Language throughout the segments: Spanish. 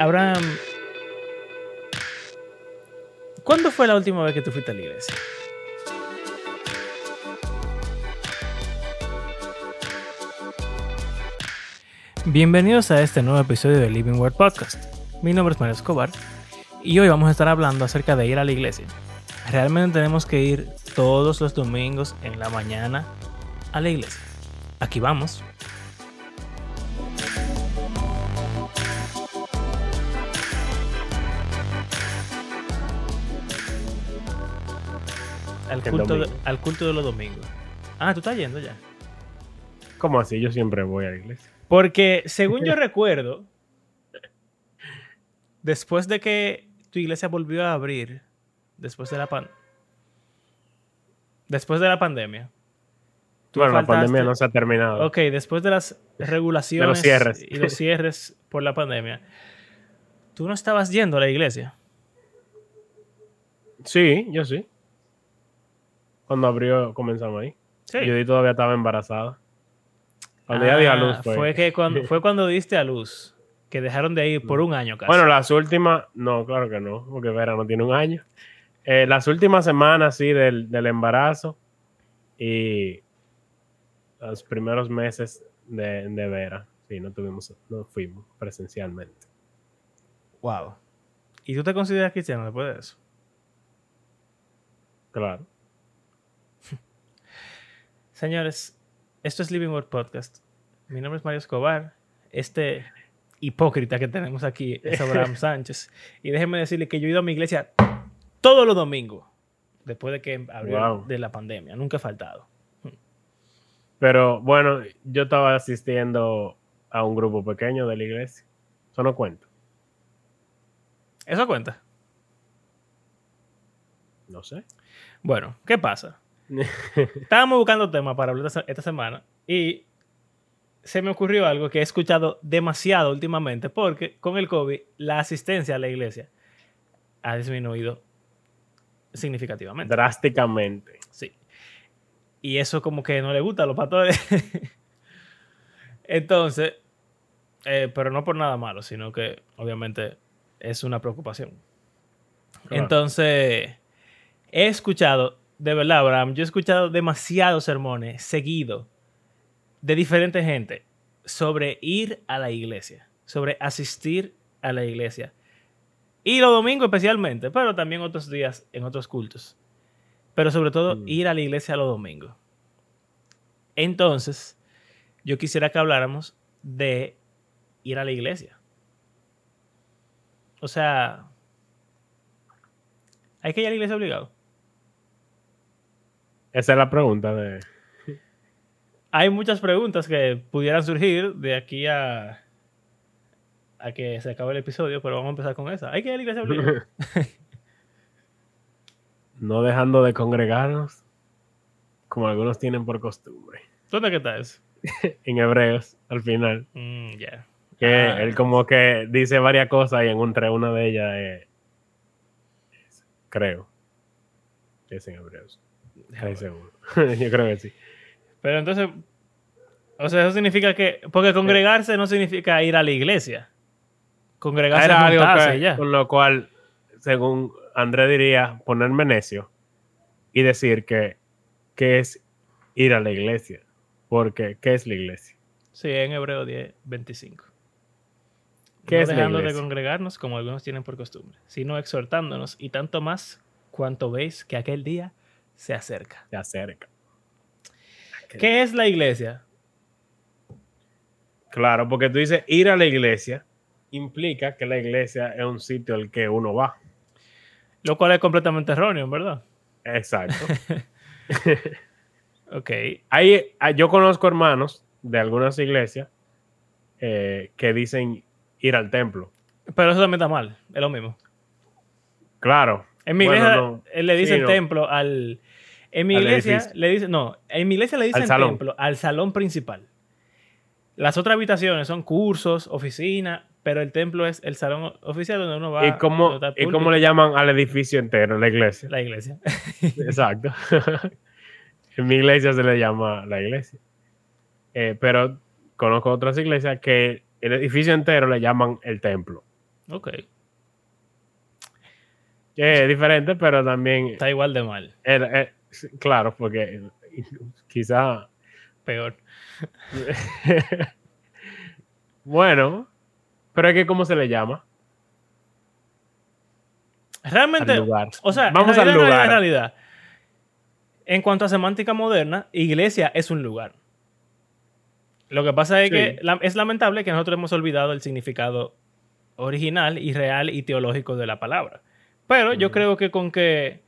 Abraham, ¿cuándo fue la última vez que tú fuiste a la iglesia? Bienvenidos a este nuevo episodio de Living Word Podcast. Mi nombre es Mario Escobar y hoy vamos a estar hablando acerca de ir a la iglesia. Realmente tenemos que ir todos los domingos en la mañana a la iglesia. Aquí vamos. Al El culto, de, domingo. al culto de los domingos. Ah, tú estás yendo ya. ¿Cómo así? Yo siempre voy a la iglesia. Porque según yo recuerdo, después de que tu iglesia volvió a abrir, después de la pan después de la pandemia. Bueno, la pandemia no se ha terminado. Ok, después de las regulaciones De los cierres. y los cierres por la pandemia, tú no estabas yendo a la iglesia. Sí, yo sí. Cuando abrió, comenzamos ahí. Sí. Judy todavía estaba embarazada. Cuando ella dio a luz Ah, fue. fue que cuando fue cuando diste a luz que dejaron de ir por un año casi. Bueno, las últimas, no, claro que no, porque Vera no tiene un año. Eh, las últimas semanas, sí, del, del embarazo y los primeros meses de, de Vera, sí, no tuvimos, no fuimos presencialmente. wow. ¿Y tú te consideras cristiano después de eso? Claro. Señores, esto es Living Word Podcast. Mi nombre es Mario Escobar. Este hipócrita que tenemos aquí es Abraham Sánchez. Y déjenme decirle que yo he ido a mi iglesia todos los domingos, después de que abrió Wow. de la pandemia. Nunca he faltado. Pero bueno, yo estaba asistiendo a un grupo pequeño de la iglesia. Eso no cuenta. ¿Eso cuenta? No sé. Bueno, ¿qué pasa? Estábamos buscando temas para hablar esta semana y se me ocurrió algo que he escuchado demasiado últimamente porque con el COVID la asistencia a la iglesia ha disminuido significativamente. Drásticamente. Sí. Y eso como que no le gusta a los pastores. Entonces, eh, pero no por nada malo, sino que obviamente es una preocupación. Claro. Entonces, he escuchado, de verdad, Abraham, yo he escuchado demasiados sermones seguidos de diferente gente sobre ir a la iglesia, sobre asistir a la iglesia. Y los domingos especialmente, pero también otros días en otros cultos. Pero sobre todo Mm. ir a la iglesia los domingos. Entonces, yo quisiera que habláramos de ir a la iglesia. O sea, ¿hay que ir a la iglesia obligado? Esa es la pregunta de... Hay muchas preguntas que pudieran surgir de aquí a, a que se acabe el episodio, pero vamos a empezar con esa. ¿Hay que ir a la iglesia no dejando de congregarnos como algunos tienen por costumbre. ¿Dónde que está eso? En Hebreos, al final. Mm. Que Ah. él como que dice varias cosas y en entre una de ellas es- creo que es en Hebreos. Estoy seguro. Yo creo que sí. Pero entonces, o sea, eso significa que, porque congregarse no significa ir a la iglesia. Congregarse Era algo que- ya. con lo cual, según André diría, ponerme necio y decir que, que es ir a la iglesia. Porque, ¿qué es la iglesia? Sí, en Hebreo 10, 25. ¿Qué no es la dejando de iglesia? congregarnos como algunos tienen por costumbre, sino exhortándonos y tanto más cuanto veis que aquel día se acerca. Se acerca. ¿Qué es la iglesia? Claro, porque tú dices ir a la iglesia implica que la iglesia es un sitio al que uno va. Lo cual es completamente erróneo, ¿verdad? Exacto. Ok. Hay- yo conozco hermanos de algunas iglesias eh, que dicen ir al templo. Pero eso también está mal, es lo mismo. Claro. En mi Bueno, iglesia no. le Sí, dicen no. templo al. En mi Al iglesia edificio. le dicen. No, en mi iglesia le dicen salón. templo al salón principal. Las otras habitaciones son cursos, oficina, pero el templo es el salón oficial donde uno va. ¿Y cómo, está ¿Y cómo le llaman al edificio entero, la iglesia? La iglesia. Exacto. en mi iglesia se le llama la iglesia. Eh, pero conozco otras iglesias que el edificio entero le llaman el templo. Ok. Que es diferente, pero también. Está igual de mal. eh, claro, porque quizá. Peor. bueno, pero es que, ¿cómo se le llama? Realmente, Al lugar. o sea, Vamos en al realidad, lugar. En realidad, en cuanto a semántica moderna, iglesia es un lugar. Lo que pasa es Sí. que es lamentable que nosotros hemos olvidado el significado original y real y teológico de la palabra. Pero yo Ujú. creo que con que,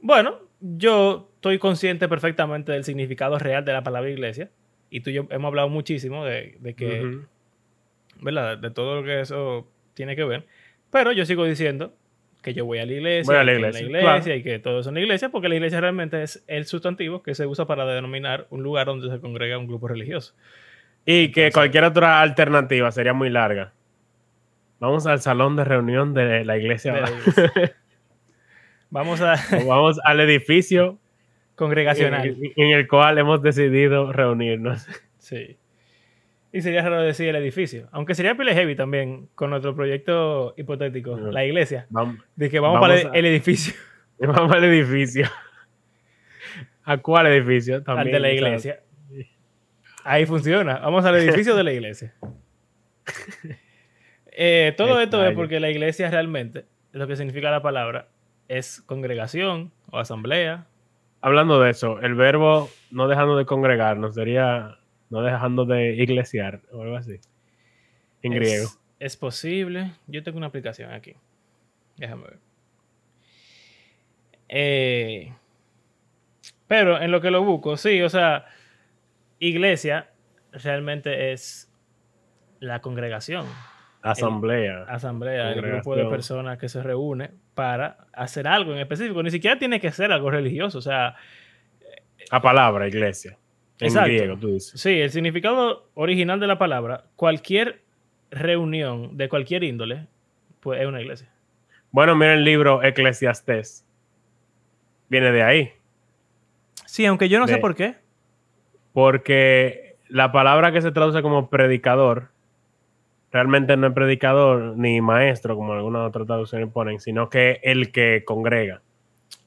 bueno, yo estoy consciente perfectamente del significado real de la palabra iglesia. Y tú y yo hemos hablado muchísimo de, de que Ujú. ¿verdad? De todo lo que eso tiene que ver. Pero yo sigo diciendo que yo voy a la iglesia, Voy a la que en iglesia, iglesia claro. y que todo es una iglesia, porque la iglesia realmente es el sustantivo que se usa para denominar un lugar donde se congrega un grupo religioso. Y que Entonces- cualquier otra alternativa sería muy larga. Vamos al salón de reunión de la iglesia. De la iglesia. Vamos a Vamos al edificio congregacional. en el cual hemos decidido reunirnos. Sí. Y sería raro decir el edificio. Aunque sería pile heavy también con nuestro proyecto hipotético, la iglesia. Vamos, De que vamos, Vamos para el, a- el edificio, vamos al edificio. ¿A cuál edificio? al También, de la iglesia. Ahí funciona. Vamos al edificio de la iglesia. Eh, todo esto es porque la iglesia realmente, lo que significa la palabra, es congregación o asamblea. Hablando de eso, el verbo no dejando de congregarnos sería no dejando de iglesiar o algo así. En Es- griego. Es posible. Yo tengo una aplicación aquí. Déjame ver. Eh, pero en lo que lo busco, sí, o sea, iglesia realmente es la congregación, Asamblea. asamblea, el grupo de personas que se reúne para hacer algo en específico. Ni siquiera tiene que ser algo religioso, o sea, A palabra, iglesia. En Exacto. griego, tú dices. Sí, el significado original de la palabra, cualquier reunión de cualquier índole, pues es una iglesia. Bueno, mira el libro Eclesiastés. Viene de ahí. Sí, aunque yo no sé por qué. Porque la palabra que se traduce como predicador realmente no es predicador ni maestro, como algunas otras traducciones ponen, sino que el que congrega.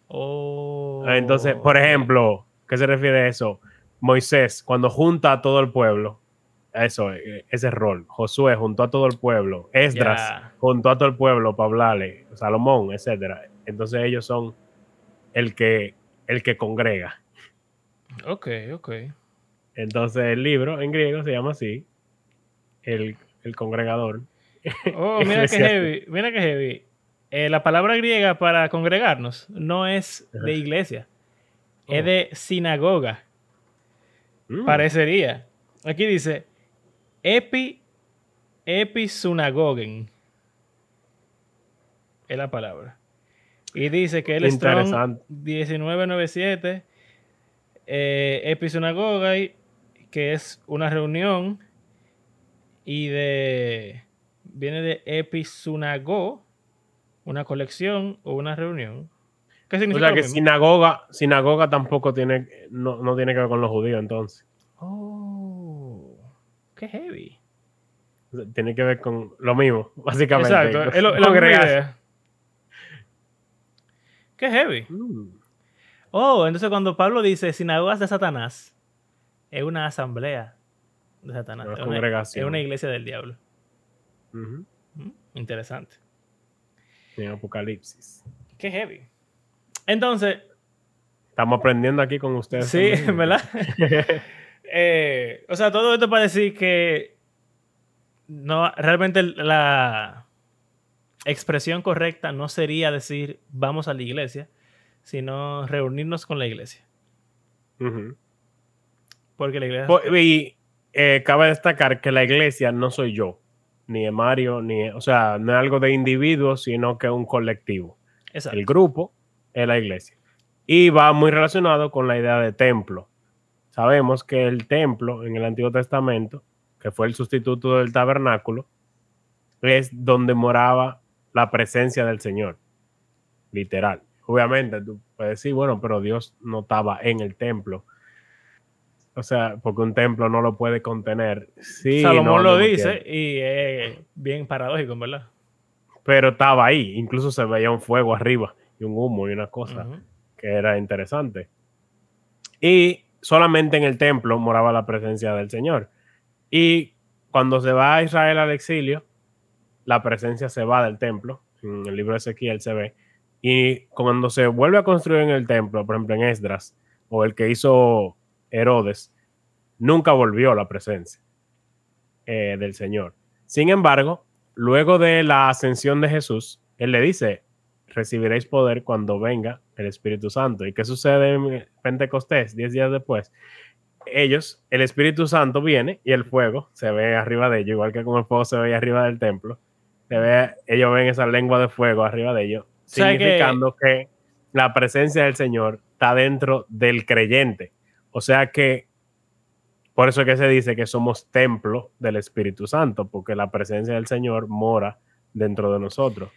Oh, Entonces, por ejemplo, ¿qué se refiere a eso? Moisés, cuando junta a todo el pueblo, eso, eh, ese rol. Josué juntó a todo el pueblo. Esdras Ya. juntó a todo el pueblo para hablarle. Salomón, etcétera. Entonces ellos son el que, el que congrega. Ok, ok. Entonces el libro en griego se llama así. El, el congregador. Oh, mira que heavy, mira que heavy. Eh, la palabra griega para congregarnos no es de iglesia, Oh. es de sinagoga. Mm. Parecería. Aquí dice epi episunagogen. Es la palabra. Y dice que el Strong Interesante. 1997 eh, episunagogai, que es una reunión y de viene de episunago, una colección o una reunión. ¿Qué O significa sea lo que sinagoga, sinagoga tampoco tiene, no, no tiene que ver con los judíos entonces. Oh, qué heavy. O sea, Tiene que ver con lo mismo, básicamente. Exacto, es lo- es Congregar. idea. Qué heavy. Mm. Oh, entonces cuando Pablo dice sinagogas de Satanás, es una asamblea de Satanás. Es, una iglesia del diablo. Mm, Interesante. En Apocalipsis. Qué heavy. Entonces, Estamos aprendiendo aquí con ustedes. sí, también. ¿verdad? Eh, o sea, todo esto para decir que no, realmente la expresión correcta no sería decir vamos a la iglesia, sino reunirnos con la iglesia. Porque la iglesia... Y eh, cabe destacar que la iglesia no soy yo, ni es Mario, ni o sea, no es algo de individuos, sino que es un colectivo. Exacto. El grupo es la iglesia. Y va muy relacionado con la idea de templo. Sabemos que el templo en el Antiguo Testamento, que fue el sustituto del tabernáculo, es donde moraba la presencia del Señor. Literal. Obviamente, tú puedes decir, bueno, pero Dios no estaba en el templo. O sea, porque un templo no lo puede contener. Sí, Salomón no, lo dice y es bien paradójico, verdad. pero estaba ahí. Incluso se veía un fuego arriba y un humo y una cosa que era interesante. Y solamente en el templo moraba la presencia del Señor. Y cuando se va a Israel al exilio, la presencia se va del templo. En el libro de Ezequiel se ve. Y cuando se vuelve a construir en el templo, por ejemplo en Esdras, o el que hizo Herodes, nunca volvió la presencia eh, del Señor. Sin embargo, luego de la ascensión de Jesús, Él le dice, recibiréis poder cuando venga el Espíritu Santo. ¿Y qué sucede en Pentecostés, diez días después? Ellos, el Espíritu Santo viene y el fuego se ve arriba de ellos, igual que como el fuego se ve arriba del templo. Se ve, ellos ven esa lengua de fuego arriba de ellos, sea que- significando que la presencia del Señor está dentro del creyente. O sea que por eso es que se dice que somos templo del Espíritu Santo, porque la presencia del Señor mora dentro de nosotros.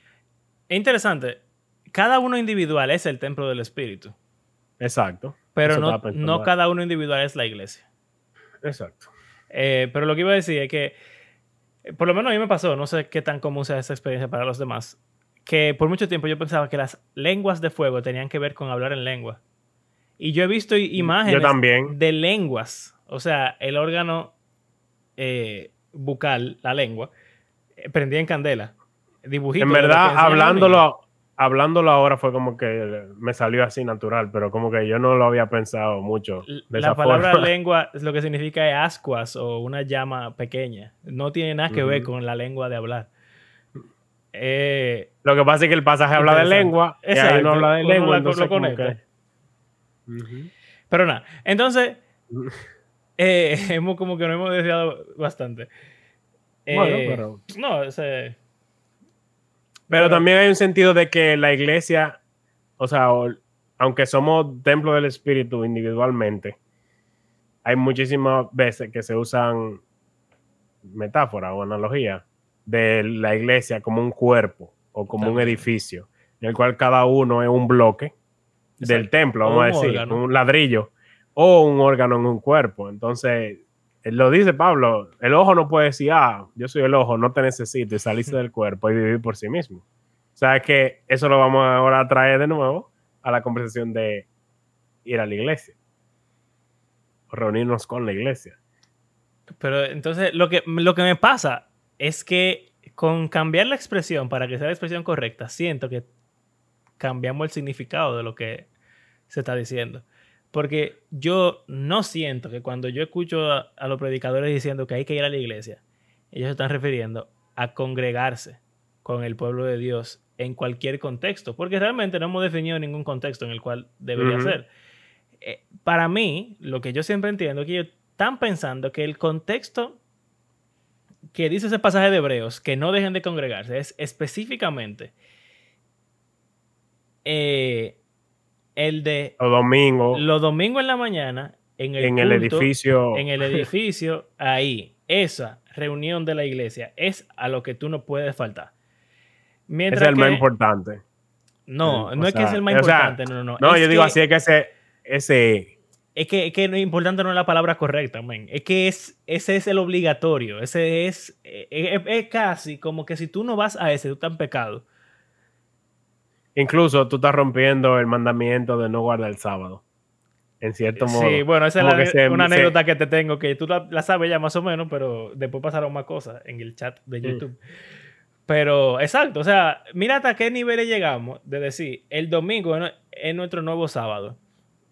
Es interesante. Cada uno individual es el templo del Espíritu, Exacto. pero no, no cada uno individual es la iglesia. Exacto. Eh, pero lo que iba a decir es que, eh, por lo menos a mí me pasó, no sé qué tan común sea esa experiencia para los demás, que por mucho tiempo yo pensaba que las lenguas de fuego tenían que ver con hablar en lengua. Y yo he visto imágenes también. de lenguas, o sea, el órgano eh, bucal, la lengua, eh, prendía en candela. Dibujitos En que verdad, hablándolo, hablándolo ahora fue como que me salió así natural, pero como que yo no lo había pensado mucho de La esa palabra forma. lengua es lo que significa es ascuas o una llama pequeña. No tiene nada que ver con la lengua de hablar. Eh, Lo que pasa es que el pasaje habla de lengua y ahí Exacto. no habla de lengua, la- entonces lo como conecta. Pero nada, entonces, eh, hemos como que nos hemos desviado bastante. Bueno, Eh, pero- No, ese- Pero Pero- también hay un sentido de que la iglesia, o sea, o- aunque somos templo del espíritu individualmente, hay muchísimas veces que se usan metáforas o analogías de la iglesia como un cuerpo o como un edificio, en el cual cada uno es un bloque del Exacto. templo, vamos a decir, órgano. un ladrillo o un órgano en un cuerpo. Entonces, él lo dice Pablo, el ojo no puede decir, ah, yo soy el ojo, no te necesito y salirse del cuerpo y vivir por sí mismo. O sea que eso lo vamos ahora a traer de nuevo a la conversación de ir a la iglesia. O reunirnos con la iglesia. Pero entonces lo que, lo que me pasa es que con cambiar la expresión para que sea la expresión correcta, siento que cambiamos el significado de lo que se está diciendo. Porque yo no siento que cuando yo escucho a, a los predicadores diciendo que hay que ir a la iglesia, ellos se están refiriendo a congregarse con el pueblo de Dios en cualquier contexto, porque realmente no hemos definido ningún contexto en el cual debería ser. Eh, para mí, lo que yo siempre entiendo es que ellos están pensando que el contexto que dice ese pasaje de Hebreos, que no dejen de congregarse, es específicamente eh, el de O domingo los domingos en la mañana en el, en el edificio. en el edificio, ahí, esa reunión de la iglesia es a lo que tú no puedes faltar. es Mientras el más importante. no, O no es que es el más o sea, importante, no, no, no. No, es yo digo así, es que ese, ese Es que, es que importante no es la palabra correcta, men. Es que es, ese es el obligatorio. Ese es, eh, es, es casi como que si tú no vas a ese, tú estás en pecado. Incluso tú estás rompiendo el mandamiento de no guardar el sábado. En cierto modo. Sí, bueno, esa es la- se- una se- anécdota que te tengo, que tú la, la sabes ya más o menos, pero después pasaron más cosas en el chat de Mm. YouTube. Pero, exacto, o sea, mira hasta qué niveles llegamos de decir, el domingo es nuestro nuevo sábado.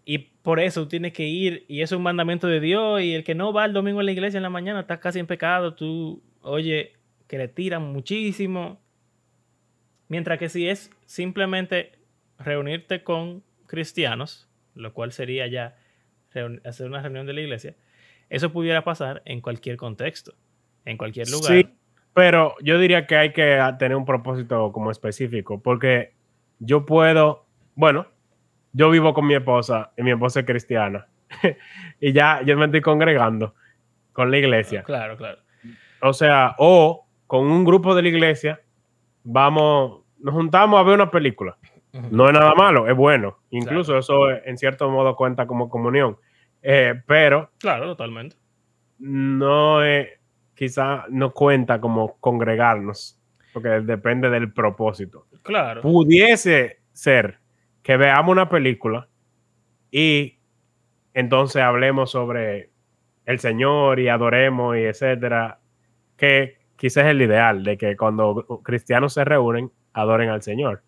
Y por eso tú tienes que ir, y eso es un mandamiento de Dios, y el que no va el domingo a la iglesia en la mañana está casi en pecado, tú, oye, que le tiran muchísimo. Mientras que si es simplemente reunirte con cristianos, lo cual sería ya hacer una reunión de la iglesia, eso pudiera pasar en cualquier contexto, en cualquier lugar. Sí, pero yo diría que hay que ah, tener un propósito como específico, porque yo puedo, bueno, yo vivo con mi esposa y mi esposa es cristiana, y ya yo me estoy congregando con la iglesia. Claro, claro. O sea, o con un grupo de la iglesia, vamos, nos juntamos a ver una película. No es nada malo, es bueno. Incluso eso en cierto modo cuenta como comunión. Eh, pero Claro, totalmente. no es, quizá no cuenta como congregarnos. porque depende del propósito. Claro. Pudiese ser que veamos una película y entonces hablemos sobre el Señor y adoremos y etcétera, que quizás es el ideal de que cuando cristianos se reúnen, adoren al Señor.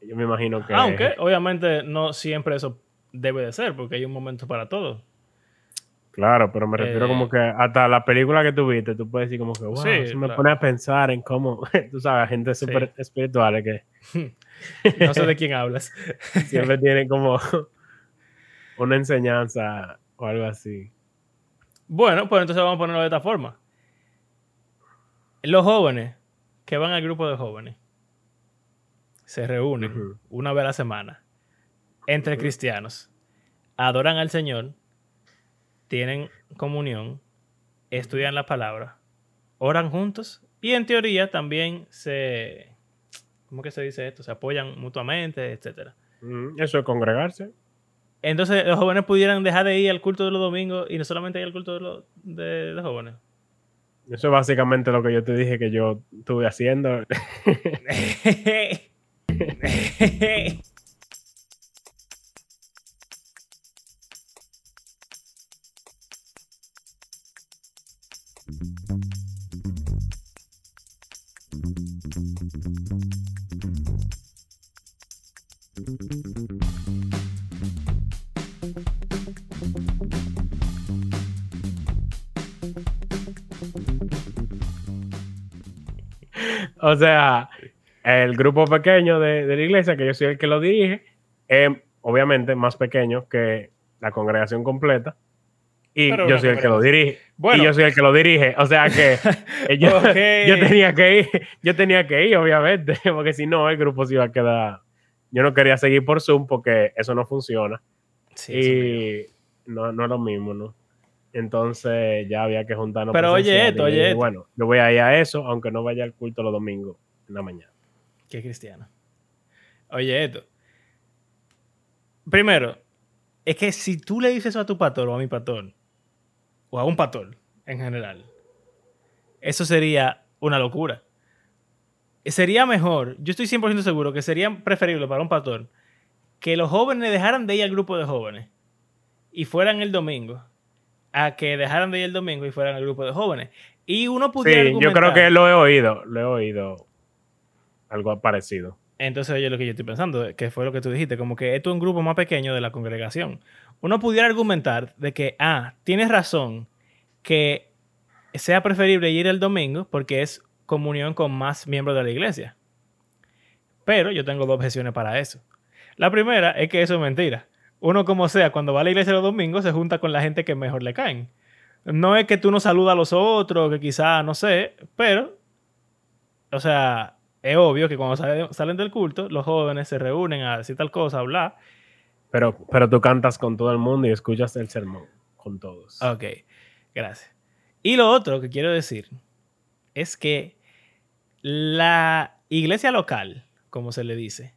Yo me imagino que... Aunque, obviamente, no siempre eso debe de ser, porque hay un momento para todo. Claro, pero me refiero Eh, como que hasta la película que tuviste, tú puedes decir como que, wow, Sí, eso me claro. pone a pensar en cómo, tú sabes, gente súper espiritual que No sé de quién hablas. siempre tienen como una enseñanza o algo así. Bueno, pues entonces vamos a ponerlo de esta forma. Los jóvenes que van al grupo de jóvenes se reúnen una vez a la semana entre cristianos, adoran al Señor, tienen comunión, estudian la palabra, oran juntos y en teoría también se, ¿cómo que se dice esto? Se apoyan mutuamente, etcétera. Mm, Eso es congregarse. Entonces los jóvenes pudieran dejar de ir al culto de los domingos y no solamente ir al culto de los de, de jóvenes. Eso es básicamente lo que yo te dije que yo estuve haciendo. O sea, el grupo pequeño de, de la iglesia, que yo soy el que lo dirige, es obviamente más pequeño que la congregación completa. Y Pero yo soy el que lo dirige. Bueno. Y yo soy el que lo dirige. O sea que yo, yo tenía que ir, yo tenía que ir, obviamente, porque si no, el grupo se iba a quedar. Yo no quería seguir por Zoom porque eso no funciona. Sí, y no, no es lo mismo, ¿no? Entonces ya había que juntarnos. Pero oye esto, oye esto. Bueno, yo voy a ir a eso, aunque no vaya al culto los domingos en la mañana. Qué cristiano. Oye, esto. Primero, es que si tú le dices eso a tu pastor o a mi pastor, o a un pastor en general, eso sería una locura. Sería mejor, yo estoy 100% seguro que sería preferible para un pastor que los jóvenes dejaran de ir al grupo de jóvenes y fueran el domingo, a que dejaran de ir el domingo y fueran al grupo de jóvenes. Y uno pudiera Sí, yo creo que lo he oído, lo he oído algo parecido. Entonces, oye, lo que yo estoy pensando, que fue lo que tú dijiste, como que esto es un grupo más pequeño de la congregación. Uno pudiera argumentar de que, ah, tienes razón, que sea preferible ir el domingo porque es comunión con más miembros de la iglesia. Pero yo tengo dos objeciones para eso. La primera es que eso es mentira. Uno, como sea, cuando va a la iglesia los domingos, se junta con la gente que mejor le caen. No es que tú no saludas a los otros, que quizá, no sé, pero, o sea, es obvio que cuando sale- salen del culto, los jóvenes se reúnen a decir tal cosa, a hablar. Pero, pero tú cantas con todo el mundo y escuchas el sermón con todos. Ok, gracias. Y lo otro que quiero decir es que la iglesia local, como se le dice,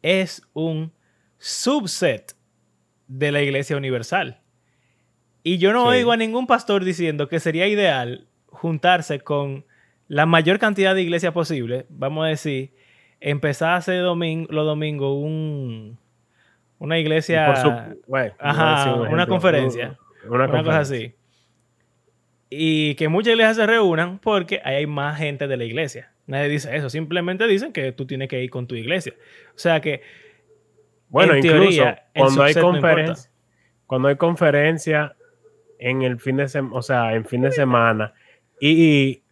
es un subset de la iglesia universal. Y yo no Sí. oigo a ningún pastor diciendo que sería ideal juntarse con la mayor cantidad de iglesias posible, vamos a decir, empezar a hacer domingo, los domingos un, una iglesia, por su- bueno, Ajá, voy a decir un una conferencia. Una, una cosa conferencia. así. Y que muchas iglesias se reúnan porque ahí hay más gente de la iglesia. Nadie dice eso, simplemente dicen que tú tienes que ir con tu iglesia. O sea que Bueno, En incluso teoría, cuando hay no conferencia, cuando hay conferencia en el fin de semana, o sea, en fin de semana, y,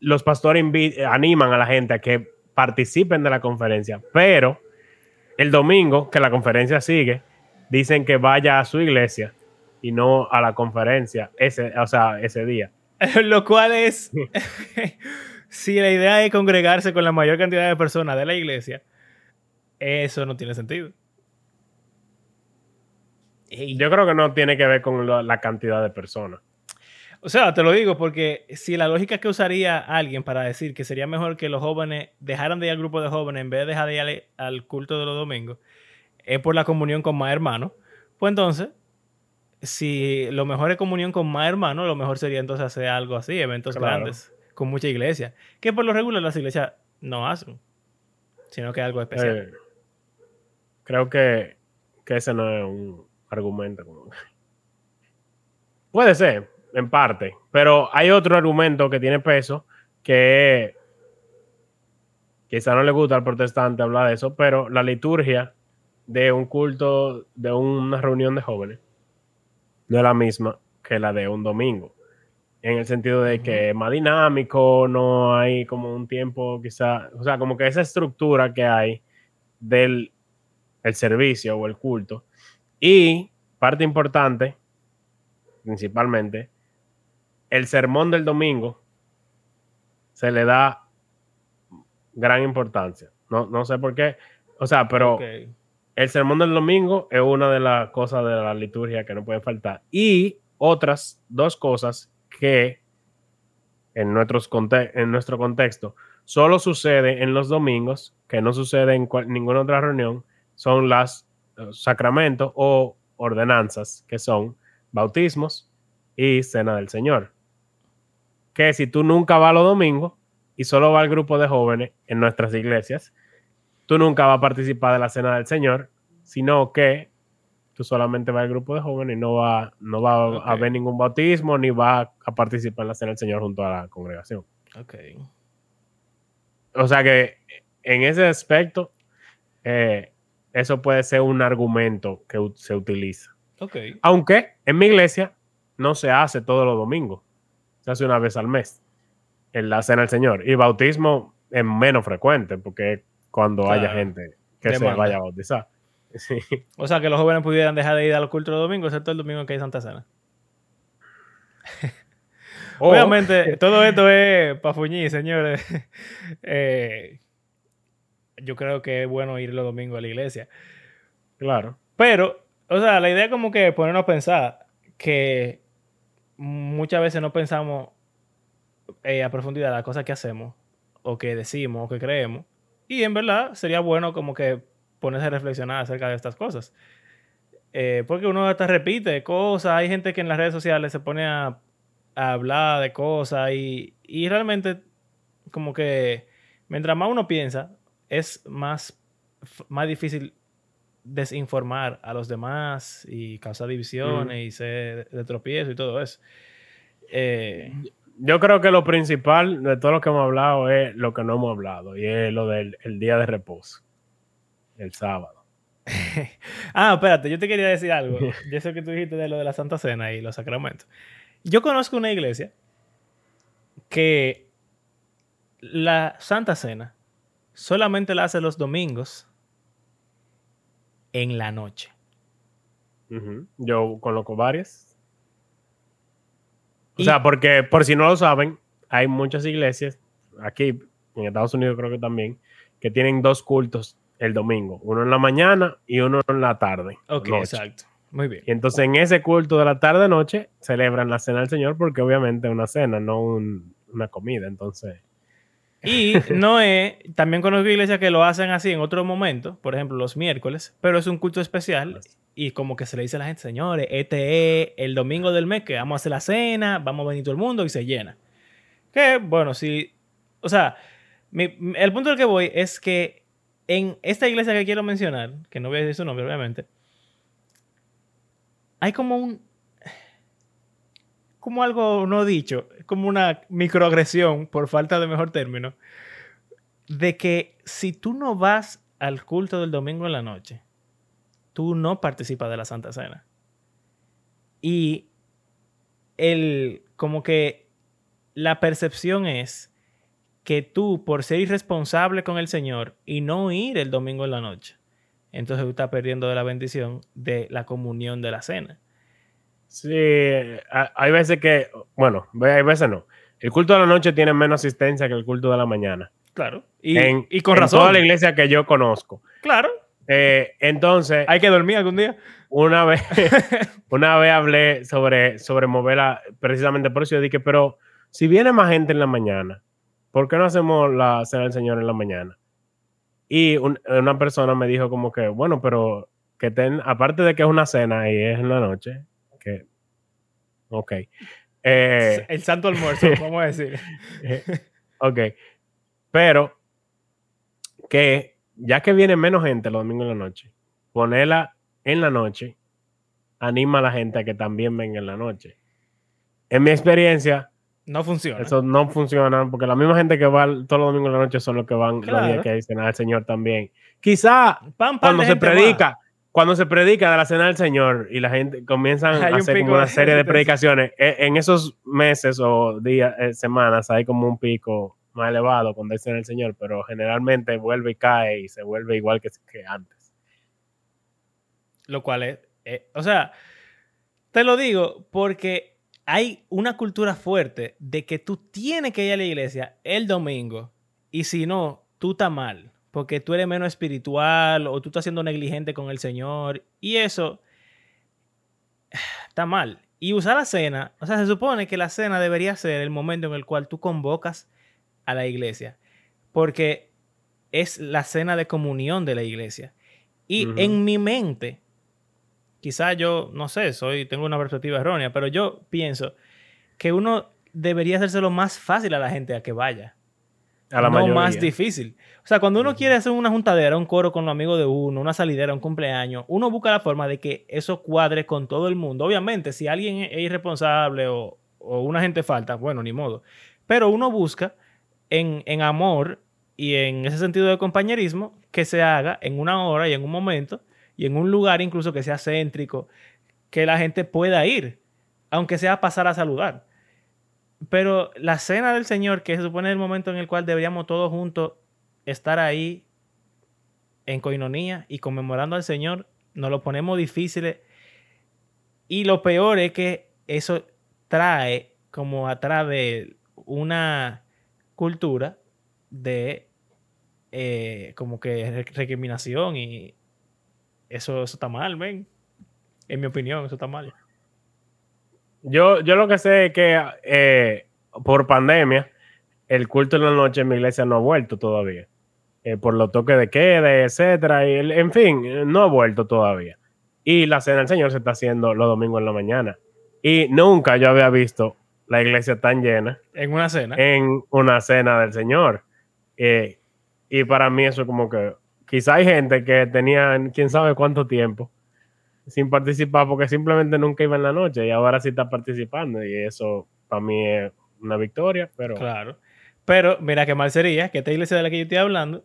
los pastores animan a la gente a que participen de la conferencia, pero el domingo, que la conferencia sigue, dicen que vaya a su iglesia y no a la conferencia ese, o sea, ese día. lo cual es, si la idea es congregarse con la mayor cantidad de personas de la iglesia, eso no tiene sentido. Yo creo que no tiene que ver con la cantidad de personas. O sea, te lo digo porque si la lógica que usaría alguien para decir que sería mejor que los jóvenes dejaran de ir al grupo de jóvenes en vez de dejar de ir al, al culto de los domingos, es por la comunión con más hermanos, pues entonces, si lo mejor es comunión con más hermanos, lo mejor sería entonces hacer algo así, eventos Claro. grandes, con mucha iglesia. Que por lo regular las iglesias no hacen, sino que es algo especial. Eh, creo que, que ese no es un argumento. como- Puede ser, en parte, pero hay otro argumento que tiene peso que quizá no le gusta al protestante hablar de eso, pero la liturgia de un culto, de una reunión de jóvenes, no es la misma que la de un domingo. En el sentido de que es más dinámico, no hay como un tiempo quizá, o sea, como que esa estructura que hay del el servicio o el culto. Y parte importante, principalmente, el sermón del domingo se le da gran importancia. No, no sé por qué. O sea, pero el sermón del domingo es una de las cosas de la liturgia que no puede faltar. Y otras dos cosas que en, nuestros conte- en nuestro contexto solo sucede en los domingos, que no sucede en ninguna otra reunión, son las sacramentos o ordenanzas, que son bautismos y cena del Señor. Que si tú nunca vas los domingos y solo va al grupo de jóvenes en nuestras iglesias, tú nunca vas a participar de la cena del Señor, sino que tú solamente vas al grupo de jóvenes y no va, no va a haber ningún bautismo ni va a participar en la cena del Señor junto a la congregación. Ok. O sea que en ese aspecto, eh, eso puede ser un argumento que se utiliza. Aunque en mi iglesia no se hace todos los domingos, se hace una vez al mes en la cena del Señor. Y bautismo es menos frecuente porque es cuando haya gente que se vaya a bautizar. Sí. O sea, que los jóvenes pudieran dejar de ir al culto los domingos, excepto el domingo que hay Santa Cena. O- Obviamente, todo esto es para fuñir, señores. Eh, yo creo que es bueno ir los domingos a la iglesia. Claro. Pero, o sea, la idea es como que ponernos a pensar que muchas veces no pensamos eh, a profundidad las cosas que hacemos, o que decimos, o que creemos. Y en verdad sería bueno como que ponerse a reflexionar acerca de estas cosas. Eh, porque uno hasta repite cosas, hay gente que en las redes sociales se pone a, a hablar de cosas y, y realmente como que mientras más uno piensa, es más, más difícil desinformar a los demás y causar divisiones y ser de tropiezo y todo eso. Eh, Yo creo que lo principal de todo lo que hemos hablado es lo que no hemos hablado y es lo del el día de reposo, el sábado. ah, espérate, yo te quería decir algo. Yo sé que tú dijiste de lo de la Santa Cena y los sacramentos. Yo conozco una iglesia que la Santa Cena solamente la hace los domingos en la noche. Yo conozco varias. O Y- sea, porque por si no lo saben, hay muchas iglesias, aquí en Estados Unidos creo que también, que tienen dos cultos el domingo, uno en la mañana y uno en la tarde. Ok, noche. exacto. Muy bien. Y entonces en ese culto de la tarde-noche celebran la cena del Señor porque obviamente es una cena, no un- una comida. Entonces, Y no es, también conozco iglesias que lo hacen así en otro momento, por ejemplo los miércoles, pero es un culto especial y como que se le dice a la gente, señores, este es el domingo del mes que vamos a hacer la cena, vamos a venir todo el mundo y se llena. Que bueno, sí, o sea, mi- el punto al que voy es que en esta iglesia que quiero mencionar, que no voy a decir su nombre obviamente, hay como un, como algo no dicho, como una microagresión, por falta de mejor término, de que si tú no vas al culto del domingo en la noche, tú no participas de la Santa Cena. Y el, como que la percepción es que tú, por ser irresponsable con el Señor y no ir el domingo en la noche, entonces tú estás perdiendo de la bendición de la comunión de la cena. Sí, ha- hay veces que, bueno, hay veces no. El culto de la noche tiene menos asistencia que el culto de la mañana. Claro. Y, en, y con en razón. toda la iglesia que yo conozco. Claro. Eh, entonces, Hay que dormir algún día. una vez, una vez hablé sobre, sobre moverla, precisamente por eso yo dije, pero si viene más gente en la mañana, ¿por qué no hacemos la cena del Señor en la mañana? Y un- una persona me dijo como que, bueno, pero que ten, aparte de que es una cena y es en la noche, ok, Eh, El santo almuerzo, vamos a decir. eh, ok. Pero que ya que viene menos gente los domingos en la noche, ponerla en la noche anima a la gente a que también venga en la noche. En mi experiencia, No funciona. eso no funciona porque la misma gente que va todos los domingos en la noche son los que van los Claro. días que hay cena del Señor también. Quizá cuando se más. Cuando se predica de la cena del Señor y la gente comienzan Hay a hacer como una serie de predicaciones, e- en esos meses o días, eh, semanas, hay como un pico más elevado cuando hay cena del Señor, pero generalmente vuelve y cae y se vuelve igual que, que antes. Lo cual es, eh, o sea, te lo digo porque hay una cultura fuerte de que tú tienes que ir a la iglesia el domingo y si no, tú estás mal, porque tú eres menos espiritual o tú estás siendo negligente con el Señor y eso está mal. Y usar la cena, o sea, se supone que la cena debería ser el momento en el cual tú convocas a la iglesia, porque es la cena de comunión de la iglesia. Y en mi mente, quizá yo, no sé, soy, tengo una perspectiva errónea, pero yo pienso que uno debería hacérselo más fácil a la gente a que vaya. A la no mayoría. más difícil. O sea, cuando uno quiere hacer una juntadera, un coro con los amigos de uno, una salidera, un cumpleaños, uno busca la forma de que eso cuadre con todo el mundo. Obviamente, si alguien es irresponsable o, o una gente falta, bueno, ni modo. Pero uno busca en, en amor y en ese sentido de compañerismo que se haga en una hora y en un momento y en un lugar incluso que sea céntrico, que la gente pueda ir, aunque sea pasar a saludar. Pero la cena del Señor, que se supone el momento en el cual deberíamos todos juntos estar ahí en coinonía y conmemorando al Señor, nos lo ponemos difíciles. Y lo peor es que eso trae como atrás de una cultura de eh, como que re- recriminación y eso, eso está mal, ven. En mi opinión, eso está mal. Yo, yo lo que sé es que eh, por pandemia, el culto en la noche en mi iglesia no ha vuelto todavía. Eh, por los toques de queda, etcétera. Y el- en fin, no ha vuelto todavía. Y la cena del Señor se está haciendo los domingos en la mañana. Y nunca yo había visto la iglesia tan llena En una cena. en una cena del Señor. Eh, y para mí eso como que quizá hay gente que tenían quién sabe cuánto tiempo sin participar porque simplemente nunca iba en la noche y ahora sí está participando y eso para mí es una victoria, pero Claro. Pero mira qué mal sería que esta iglesia de la que yo estoy hablando,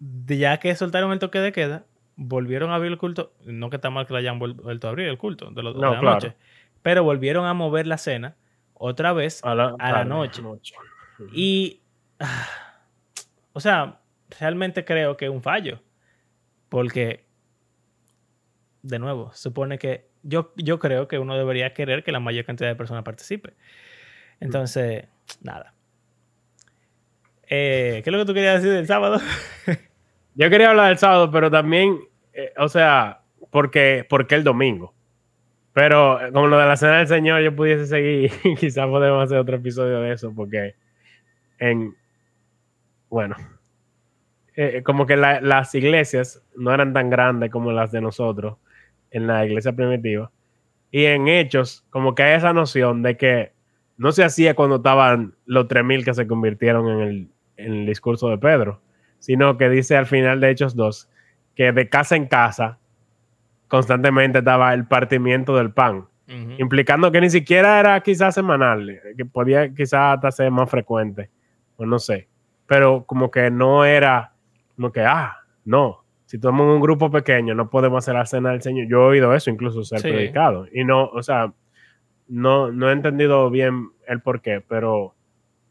de ya que soltaron el toque de queda, volvieron a abrir el culto. No que está mal que lo hayan vuel- vuelto a abrir el culto de, los, de No, la claro. noche, pero volvieron a mover la cena otra vez a la, a la noche. Y, ah, o sea, realmente creo que es un fallo. Porque, de nuevo, supone que yo, yo creo que uno debería querer que la mayor cantidad de personas participe. Entonces, nada. Eh, ¿Qué es lo que tú querías decir del sábado? Yo quería hablar del sábado, pero también, eh, o sea, porque, porque el domingo. Pero eh, como lo de la cena del Señor, yo pudiese seguir. Quizás podemos hacer otro episodio de eso, porque en. Bueno. como que la- las iglesias no eran tan grandes como las de nosotros en la iglesia primitiva. Y en hechos, como que hay esa noción de que no se hacía cuando estaban los 3.000 que se convirtieron en el, en el discurso de Pedro sino que dice al final de Hechos 2 que de casa en casa constantemente estaba el partimiento del pan, implicando que ni siquiera era quizás semanal, que podía quizás hasta ser más frecuente, o no sé, pero como que no era como que, ah, no, si estamos en un grupo pequeño no podemos hacer la cena del Señor. Yo he oído eso incluso ser Sí. predicado y no, o sea, no, no he entendido bien el por qué, pero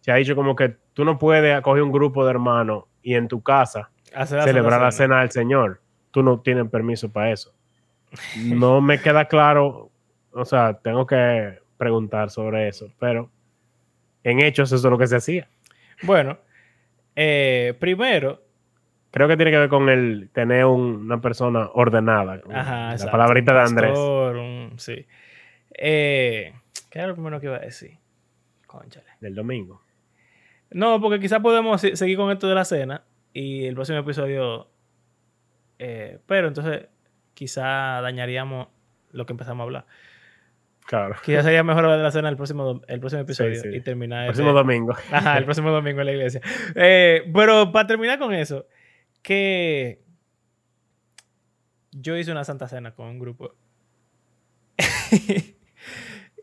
se ha dicho como que tú no puedes acoger un grupo de hermanos y en tu casa Hacer celebrar la cena. cena del Señor. Tú no tienes permiso para eso. No me queda claro, o sea, tengo que preguntar sobre eso, pero en hechos eso es lo que se hacía. Bueno, eh, primero, Creo que tiene que ver con el tener un- una persona ordenada. Ajá, la exacto, palabrita de Andrés. pastor, un- sí. Eh, ¿Qué era lo primero que iba a decir? Cónchale. Del domingo. No, porque quizás podemos se- seguir con esto de la cena y el próximo episodio. eh, pero entonces quizá dañaríamos lo que empezamos a hablar. Claro. Quizás sería mejor hablar de la cena el próximo, el próximo episodio sí. y terminar. El próximo ese- domingo. Ajá, el próximo domingo en la iglesia. Eh, pero para terminar con eso, que yo hice una santa cena con un grupo.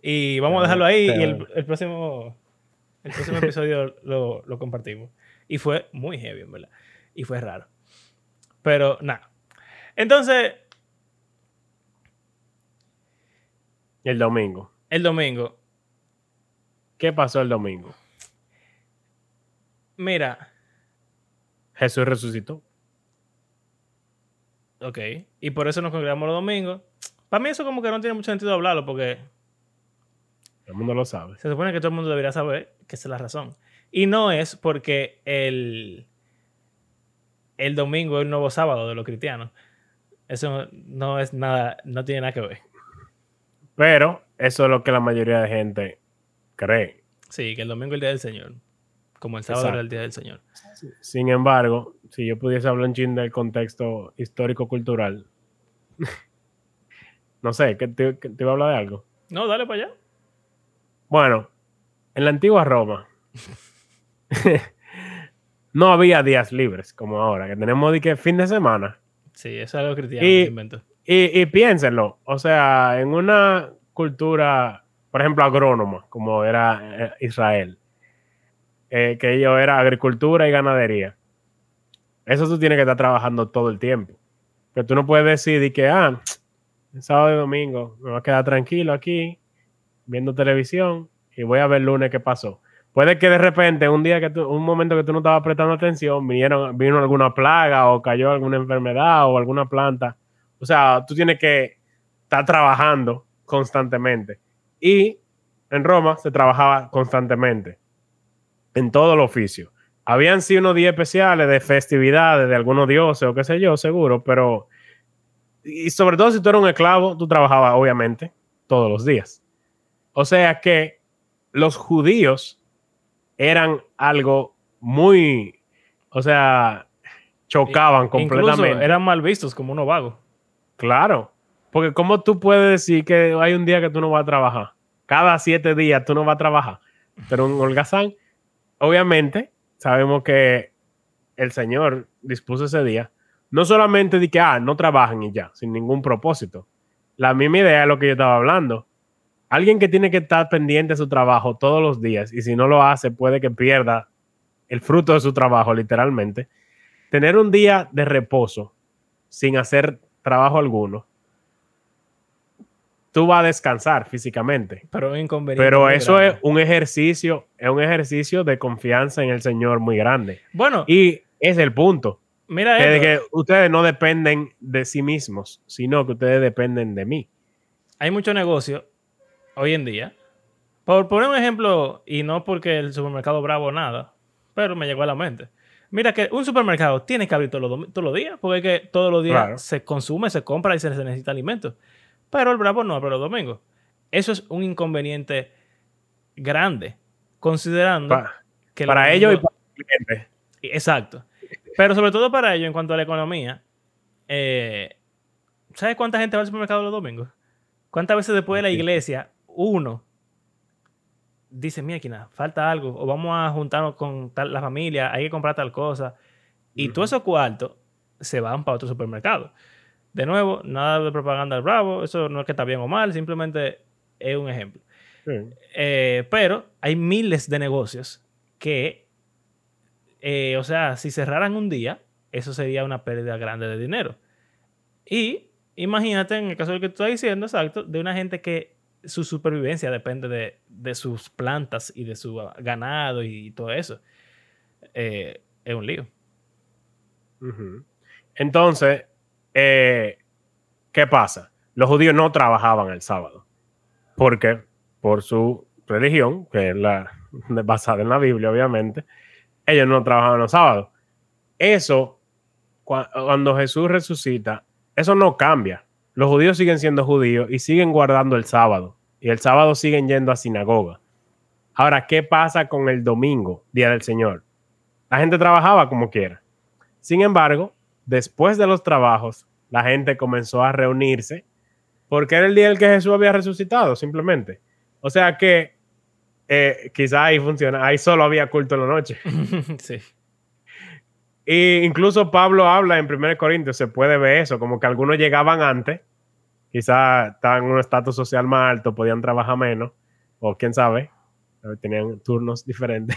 y vamos a dejarlo ahí y el, el próximo, el próximo episodio lo, lo compartimos. Y fue muy heavy, en verdad. Y fue raro. Pero nada. Entonces, El domingo. el domingo, ¿Qué pasó el domingo? mira, Jesús resucitó. ok, y por eso nos congregamos los domingos. Para mí eso como que no tiene mucho sentido hablarlo porque Todo el mundo lo sabe. Se supone que todo el mundo debería saber que esa es la razón. Y no es porque el, el domingo es el nuevo sábado de los cristianos. Eso no es nada, no tiene nada que ver. Pero eso es lo que la mayoría de gente cree. Sí, que el domingo es el día del Señor. Como el sábado era el Exacto. día del Señor. Sin embargo, si yo pudiese hablar un chin del contexto histórico-cultural, no sé, ¿qué te, iba a hablar de algo? No, dale para allá. Bueno, en la antigua Roma no había días libres como ahora, que tenemos de que fin de semana. Sí, eso es algo cristiano. Y- que inventó. Y, y piénsenlo, o sea, en una cultura, por ejemplo, agrónoma, como era eh, Israel, eh, que ello era agricultura y ganadería, eso tú tienes que estar trabajando todo el tiempo. Pero tú no puedes decidir que, ah, sábado y domingo me voy a quedar tranquilo aquí, viendo televisión, y voy a ver el lunes qué pasó. Puede que de repente, un día que tú, un momento que tú no estabas prestando atención, vinieron, vino alguna plaga o cayó alguna enfermedad o alguna planta. O sea, tú tienes que estar trabajando constantemente. Y en Roma se trabajaba constantemente, en todo el oficio. Habían sí unos días especiales de festividades de algunos dioses o qué sé yo, seguro, pero... Y sobre todo si tú eras un esclavo, tú trabajabas obviamente todos los días. O sea que los judíos eran algo muy, o sea, chocaban completamente. Incluso eran mal vistos como unos vagos. Claro, porque ¿cómo tú puedes decir que hay un día que tú no vas a trabajar? Cada siete días tú no vas a trabajar. Pero un holgazán, obviamente, sabemos que el Señor dispuso ese día, no solamente de que, ah, no trabajan y ya, sin ningún propósito. La misma idea es lo que yo estaba hablando. Alguien que tiene que estar pendiente de su trabajo todos los días y si no lo hace puede que pierda el fruto de su trabajo, literalmente. Tener un día de reposo sin hacer trabajo alguno, tú vas a descansar físicamente. Pero inconveniente. Pero eso es un ejercicio, es un ejercicio de confianza en el Señor muy grande. Bueno, Y es el punto, mira que, que ustedes no dependen de sí mismos, sino que ustedes dependen de mí. hay mucho negocio hoy en día. Por poner un ejemplo, y no porque el supermercado bravo nada, pero me llegó a la mente. Mira que un supermercado tiene que abrir todos los, domi- todos los días, porque es que todos los días Claro. se consume, se compra y se, se necesita alimento. Pero el bravo no abre los domingos. Eso es un inconveniente grande, considerando Pa- que para los ellos y para el cliente. Exacto. Pero sobre todo para ello, en cuanto a la economía, eh, ¿sabes cuánta gente va al supermercado los domingos? ¿Cuántas veces después de la iglesia uno dice, mira, falta algo, o vamos a juntarnos con tal, la familia, hay que comprar tal cosa, y Ujú. todos esos cuartos se van para otro supermercado. De nuevo, nada de propaganda al bravo, eso no es que está bien o mal, simplemente es un ejemplo. Sí. Eh, pero hay miles de negocios que, eh, o sea, si cerraran un día, eso sería una pérdida grande de dinero. Y imagínate, en el caso del que tú estás diciendo, exacto, de una gente que su supervivencia depende de, de sus plantas y de su ganado y todo eso. Eh, es un lío. Entonces, eh, ¿qué pasa? Los judíos no trabajaban el sábado. Porque por su religión, que es la basada en la Biblia, obviamente, ellos no trabajaban los sábados. Eso, cua- cuando Jesús resucita, eso no cambia. Los judíos siguen siendo judíos y siguen guardando el sábado. Y el sábado siguen yendo a sinagoga. Ahora, ¿qué pasa con el domingo, Día del Señor? La gente trabajaba como quiera. Sin embargo, después de los trabajos, la gente comenzó a reunirse porque era el día en el que Jesús había resucitado, simplemente. O sea que eh, quizá ahí funciona, ahí solo había culto en la noche. sí. Y incluso Pablo habla en 1 Corintios, se puede ver eso, como que algunos llegaban antes, quizá estaban en un estatus social más alto, podían trabajar menos, o quién sabe, tenían turnos diferentes.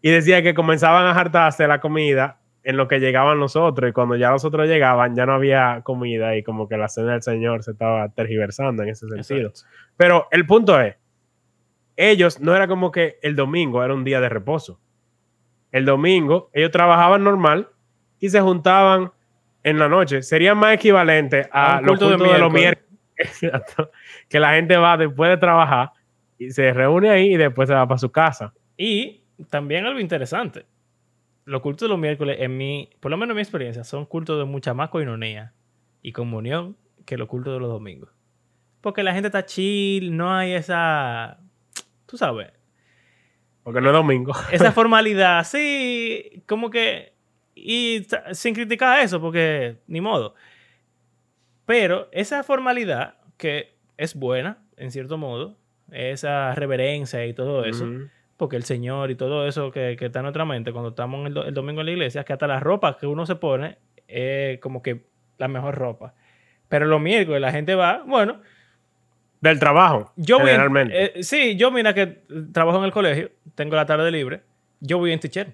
y decía que comenzaban a hartarse la comida en lo que llegaban nosotros, y cuando ya nosotros llegaban, ya no había comida, y como que la cena del Señor se estaba tergiversando en ese sentido. Pero el punto es, ellos no era como que el domingo era un día de reposo el domingo, ellos trabajaban normal y se juntaban en la noche. Sería más equivalente a, los cultos de, los miércoles. que la gente va después de trabajar y se reúne ahí y después se va para su casa. Y también algo interesante. Los cultos de los miércoles, en mi, por lo menos en mi experiencia, son cultos de mucha más coinonía y comunión que los cultos de los domingos. Porque la gente está chill, no hay esa, tú sabes, porque no es domingo. Esa formalidad, sí, como que. Y sin criticar eso, porque ni modo. Pero esa formalidad, que es buena, en cierto modo, esa reverencia y todo eso, porque el Señor y todo eso que, está en nuestra mente cuando estamos el, domingo en la iglesia, que hasta la ropa que uno se pone es como que la mejor ropa. Pero los miércoles la gente va, bueno, del trabajo, yo generalmente. Eh, sí, yo mira que trabajo en el colegio, tengo la tarde libre, yo voy en t-shirt.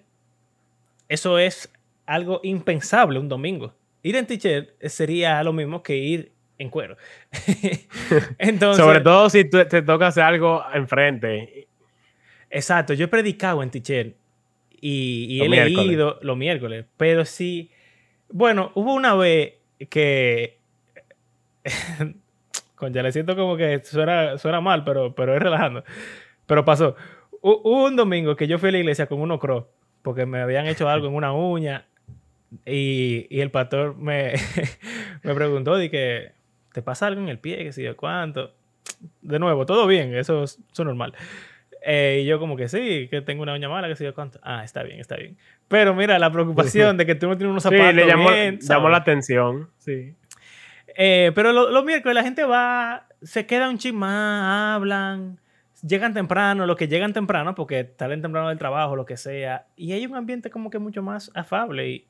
Eso es algo impensable un domingo. Ir en t-shirt sería lo mismo que ir en cuero. Entonces, Sobre todo si te toca hacer algo enfrente. Exacto, yo he predicado en t-shirt y, he leído los miércoles, pero sí, bueno, hubo una vez que ya le siento como que suena, suena mal, pero, pero es relajando. Pero pasó. Hubo un domingo que yo fui a la iglesia con uno cross, porque me habían hecho algo en una uña. Y, y el pastor me, me preguntó, de que, ¿te pasa algo en el pie? Que si yo cuánto. De nuevo, todo bien, eso es, normal. Eh, y yo como que sí, que tengo una uña mala, que si yo cuánto. Ah, está bien, está bien. Pero mira, la preocupación de que tú no tienes unos zapatos sí, le llamó, llamó la atención, sí. Eh, pero los miércoles la gente va, se queda un ching más, hablan, llegan temprano, los que llegan temprano, porque salen temprano del trabajo, lo que sea, y hay un ambiente como que mucho más afable. Y,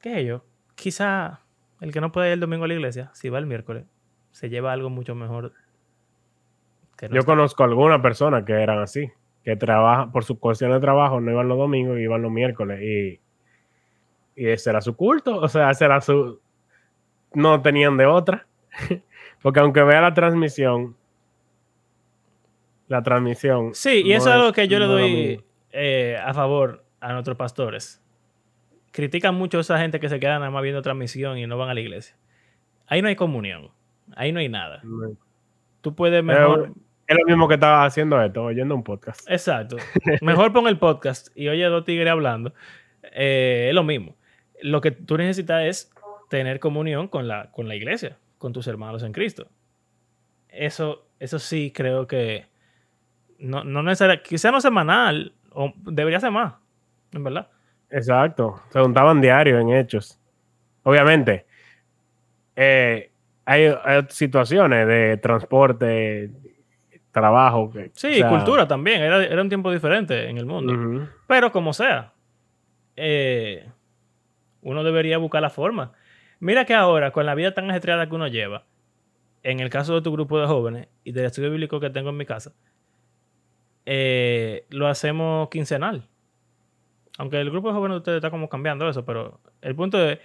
¿Qué es yo? Quizá el que no puede ir el domingo a la iglesia, si va el miércoles, se lleva algo mucho mejor. Yo conozco alguna persona que eran así, que trabajan por su cuestión de trabajo, no iban los domingos, iban los miércoles, y, y ese era su culto, o sea, ese era su, no tenían de otra. Porque aunque vea la transmisión, la transmisión. Sí, y eso es algo que yo le doy eh, a favor a nuestros pastores. Critican mucho a esa gente que se queda nada más viendo transmisión y no van a la iglesia. Ahí no hay comunión. Ahí no hay nada. Tú puedes mejor. Es lo mismo que estaba haciendo esto, oyendo un podcast. Exacto. Mejor pon el podcast y oye a dos tigres hablando. Eh, es lo mismo. Lo que tú necesitas es tener comunión con la, con la iglesia, con tus hermanos en Cristo. Eso, eso sí creo que no, no necesariamente, quizá no semanal, o debería ser más, en verdad. Exacto, se juntaban diario en hechos. Obviamente, eh, hay, situaciones de transporte, trabajo. Sí, cultura también, era, un tiempo diferente en el mundo. Pero como sea, eh, uno debería buscar la forma. Mira que ahora, con la vida tan ajetreada que uno lleva, en el caso de tu grupo de jóvenes y del estudio bíblico que tengo en mi casa, eh, lo hacemos quincenal. Aunque el grupo de jóvenes de ustedes está como cambiando eso, pero el punto es,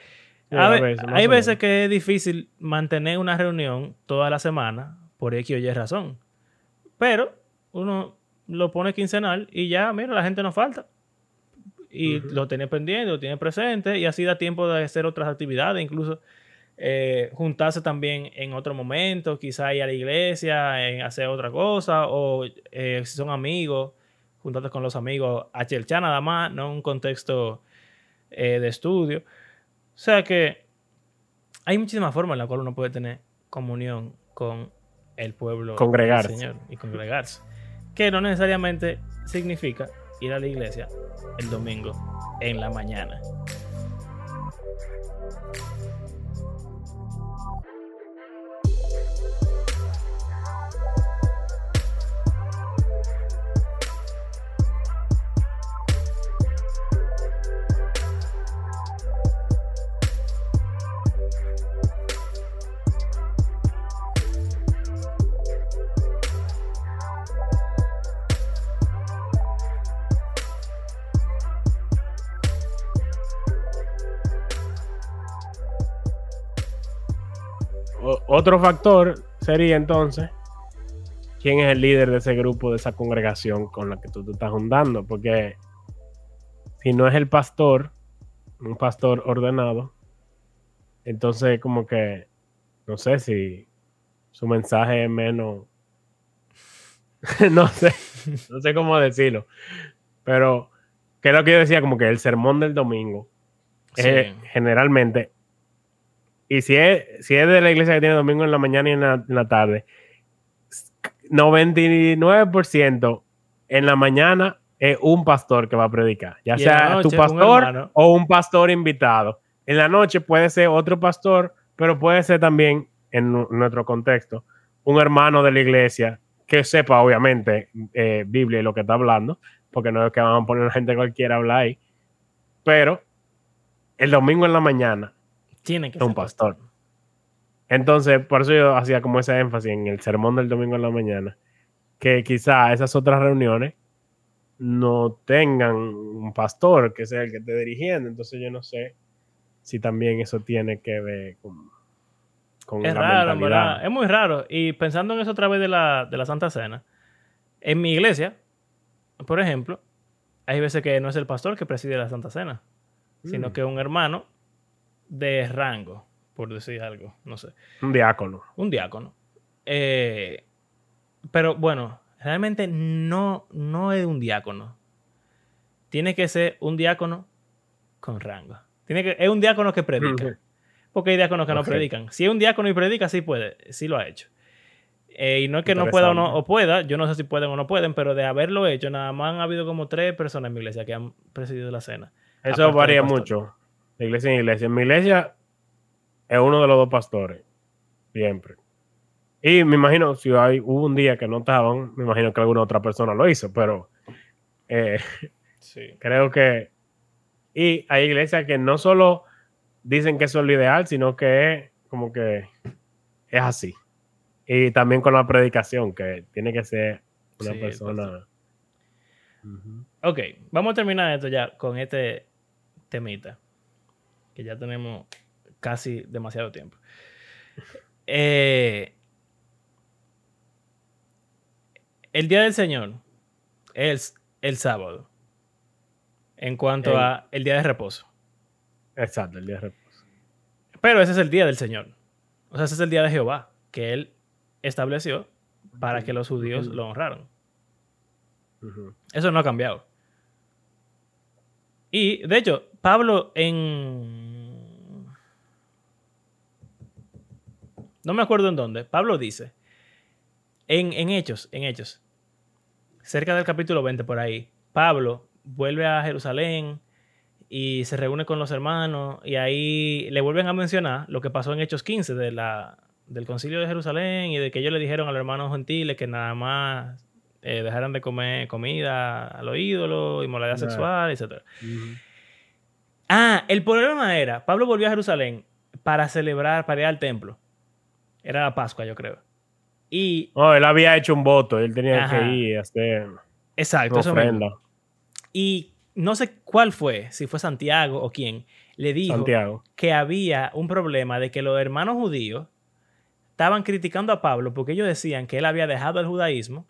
hay veces que es difícil mantener una reunión toda la semana por X o Y razón. Pero uno lo pone quincenal y ya, mira, la gente no falta y lo tiene pendiente, lo tiene presente y así da tiempo de hacer otras actividades, incluso eh, juntarse también en otro momento, quizá ir a la iglesia, en hacer otra cosa o eh, si son amigos, juntarse con los amigos a chelchar nada más, no un contexto eh, de estudio. O sea que hay muchísimas formas en las cuales uno puede tener comunión con el pueblo congregarse. del Señor y congregarse. Que no necesariamente significa ir a la iglesia el domingo en la mañana. Otro factor sería entonces quién es el líder de ese grupo, de esa congregación con la que tú te estás juntando, porque si no es el pastor, un pastor ordenado, entonces como que no sé si su mensaje es menos no sé, no sé cómo decirlo, pero que es lo que yo decía, como que el sermón del domingo generalmente y si es, si es de la iglesia que tiene domingo en la mañana y en la, tarde, 99% en la mañana es un pastor que va a predicar, ya sea tu pastor o un pastor invitado. En la noche puede ser otro pastor, pero puede ser también, en nuestro contexto, un hermano de la iglesia que sepa, obviamente, eh, Biblia y lo que está hablando, porque no es que van a poner a gente cualquiera a hablar ahí, pero el domingo en la mañana tiene que ser un pastor. Entonces, por eso yo hacía como ese énfasis en el sermón del domingo en la mañana, que quizá esas otras reuniones no tengan un pastor que sea el que esté dirigiendo. Entonces yo no sé si también eso tiene que ver con, con es raro, ¿verdad? Es muy raro. Y pensando en eso otra vez de la, de la Santa Cena, en mi iglesia, por ejemplo, hay veces que no es el pastor que preside la Santa Cena, sino mm. que un hermano de rango, por decir algo, no sé. Un diácono. Un diácono. Eh, pero bueno, realmente no, no es un diácono. Tiene que ser un diácono con rango. Tiene que, es un diácono que predica. Porque hay diáconos que no predican. Si es un diácono y predica, sí puede, sí lo ha hecho. Eh, y no es que no pueda o no o pueda, yo no sé si pueden o no pueden, pero de haberlo hecho, nada más han habido como tres personas en mi iglesia que han presidido la cena. Eso varía mucho de iglesia en iglesia. En mi iglesia es uno de los dos pastores, siempre. Y me imagino, si hay, hubo un día que no estaban, me imagino que alguna otra persona lo hizo, pero eh, creo que... Y hay iglesias que no solo dicen que eso es lo ideal, sino que es como que es así. Y también con la predicación, que tiene que ser una persona... Ok, vamos a terminar esto ya con este temita que ya tenemos casi demasiado tiempo. Eh, el día del Señor es el sábado. En cuanto a el día de reposo. Exacto, el día de reposo. Pero ese es el día del Señor. O sea, ese es el día de Jehová, que Él estableció para que los judíos lo honraran. Eso no ha cambiado. Y, de hecho, Pablo en... No me acuerdo en dónde. Pablo dice, en, en Hechos, en Hechos, cerca del capítulo 20 por ahí, Pablo vuelve a Jerusalén y se reúne con los hermanos y ahí le vuelven a mencionar lo que pasó en Hechos 15 de la, del concilio de Jerusalén y de que ellos le dijeron a los hermanos gentiles que nada más eh, dejaran de comer comida a los ídolos, inmoralidad sexual, etc. Ah, el problema era, Pablo volvió a Jerusalén para celebrar, para ir al templo. Era la Pascua, yo creo. Y... Oh, él había hecho un voto, él tenía que ir a hacer Exacto, ofrenda. Y no sé cuál fue, si fue Santiago o quién, le dijo que había un problema de que los hermanos judíos estaban criticando a Pablo porque ellos decían que él había dejado el judaísmo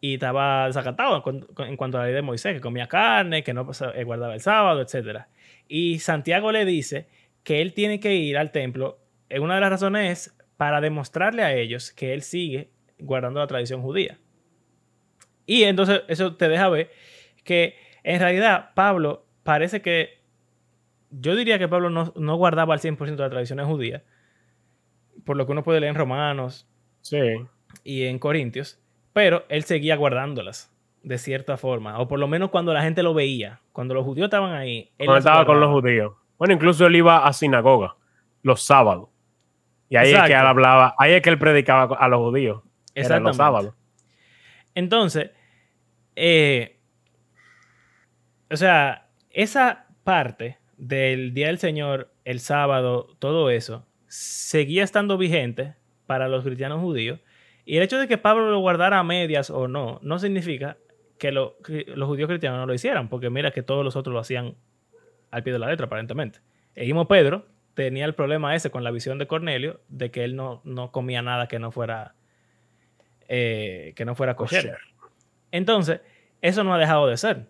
y estaba desacatado en, cuanto a la ley de Moisés, que comía carne, que no eh, guardaba el sábado, etc. Y Santiago le dice que él tiene que ir al templo. En una de las razones es para demostrarle a ellos que él sigue guardando la tradición judía. Y entonces eso te deja ver que en realidad Pablo parece que, yo diría que Pablo no, no guardaba al 100% de las tradiciones judías, por lo que uno puede leer en Romanos sí. y en Corintios, pero él seguía guardándolas de cierta forma, o por lo menos cuando la gente lo veía, cuando los judíos estaban ahí. Él estaba con los judíos. Bueno, incluso él iba a sinagoga los sábados. Y ahí es que él hablaba, ahí es que él predicaba a los judíos. Exactamente. los sábados. Entonces, eh, o sea, esa parte del Día del Señor, el sábado, todo eso, seguía estando vigente para los cristianos judíos y el hecho de que Pablo lo guardara a medias o no, no significa que, los judíos cristianos no lo hicieran, porque mira que todos los otros lo hacían al pie de la letra, aparentemente. E mismo Pedro, tenía el problema ese con la visión de Cornelio, de que él no, no comía nada que no fuera, eh, que no fuera kosher. Entonces, eso no ha dejado de ser.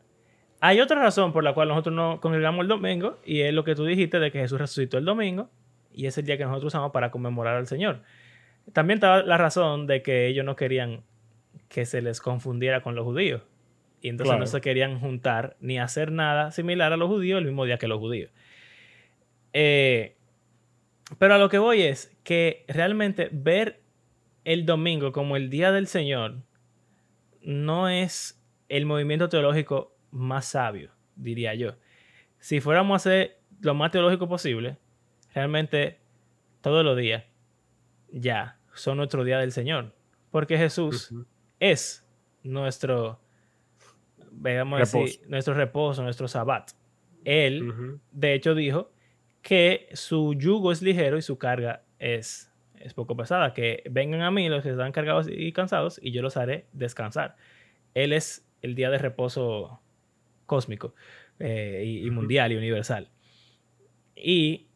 Hay otra razón por la cual nosotros no congregamos el domingo, y es lo que tú dijiste de que Jesús resucitó el domingo, y es el día que nosotros usamos para conmemorar al Señor. También estaba la razón de que ellos no querían que se les confundiera con los judíos. Y entonces no se querían juntar ni hacer nada similar a los judíos el mismo día que los judíos. Eh, pero a lo que voy es que realmente ver el domingo como el día del Señor no es el movimiento teológico más sabio, diría yo. Si fuéramos a hacer lo más teológico posible, realmente todos los días ya son nuestro día del Señor. Porque Jesús es nuestro, veamos nuestro reposo, nuestro sabbat. Él, de hecho, dijo que su yugo es ligero y su carga es, es poco pesada. Que vengan a mí los que están cargados y cansados y yo los haré descansar. Él es el día de reposo cósmico eh, y, mundial y universal. Y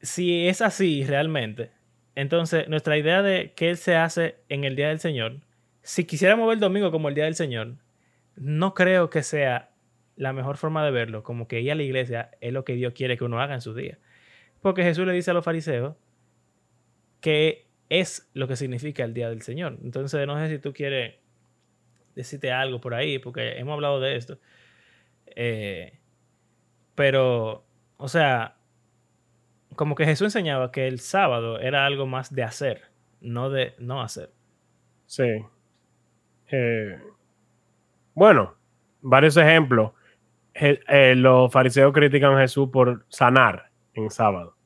si es así realmente, entonces nuestra idea de qué se hace en el día del Señor, si quisiéramos ver el domingo como el día del Señor, no creo que sea la mejor forma de verlo, como que ir a la iglesia es lo que Dios quiere que uno haga en sus días. Porque Jesús le dice a los fariseos que es lo que significa el día del Señor. Entonces, no sé si tú quieres decirte algo por ahí, porque hemos hablado de esto. Eh, pero, o sea, como que Jesús enseñaba que el sábado era algo más de hacer, no de no hacer. Sí. Eh, bueno, varios ejemplos. Eh, los fariseos critican a Jesús por sanar en sábado.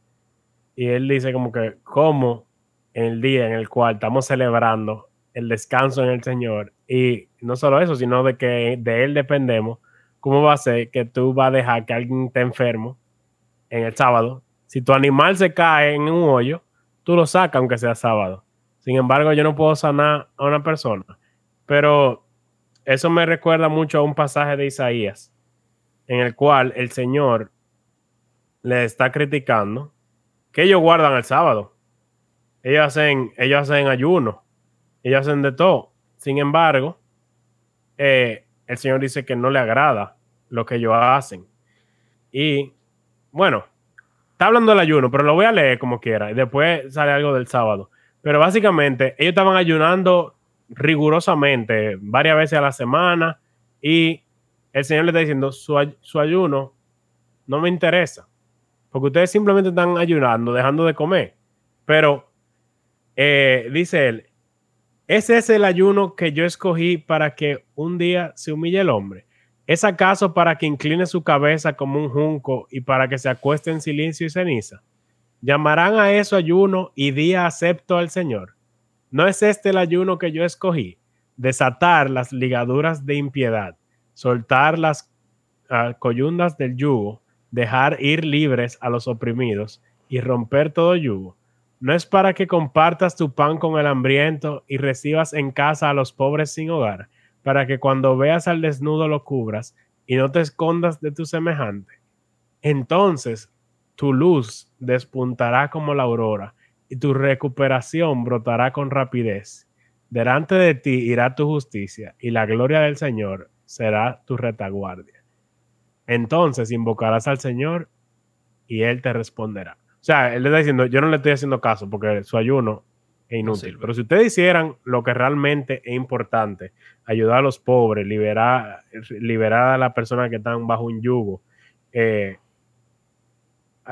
Y él dice como que, ¿cómo en el día en el cual estamos celebrando el descanso en el Señor? Y no solo eso, sino de que de Él dependemos, ¿cómo va a ser que tú vas a dejar que alguien esté enfermo en el sábado? Si tu animal se cae en un hoyo, tú lo sacas aunque sea sábado. Sin embargo, yo no puedo sanar a una persona. Pero eso me recuerda mucho a un pasaje de Isaías en el cual el Señor le está criticando que ellos guardan el sábado. Ellos hacen, ellos hacen ayuno, ellos hacen de todo. Sin embargo, eh, el Señor dice que no le agrada lo que ellos hacen. Y bueno, está hablando del ayuno, pero lo voy a leer como quiera. Y después sale algo del sábado. Pero básicamente, ellos estaban ayunando rigurosamente varias veces a la semana y el Señor le está diciendo, su, ayuno no me interesa, porque ustedes simplemente están ayunando, dejando de comer. Pero, eh, dice él, ese es el ayuno que yo escogí para que un día se humille el hombre. ¿Es acaso para que incline su cabeza como un junco y para que se acueste en silencio y ceniza? ¿Llamarán a eso ayuno y día acepto al Señor? ¿No es este el ayuno que yo escogí? Desatar las ligaduras de impiedad soltar las uh, coyundas del yugo, dejar ir libres a los oprimidos y romper todo yugo. No es para que compartas tu pan con el hambriento y recibas en casa a los pobres sin hogar, para que cuando veas al desnudo lo cubras y no te escondas de tu semejante. Entonces tu luz despuntará como la aurora y tu recuperación brotará con rapidez. Delante de ti irá tu justicia y la gloria del Señor será tu retaguardia. Entonces invocarás al Señor y Él te responderá. O sea, Él está diciendo, yo no le estoy haciendo caso porque su ayuno es inútil. Pero si ustedes hicieran lo que realmente es importante, ayudar a los pobres, liberar, liberar a las personas que están bajo un yugo, eh,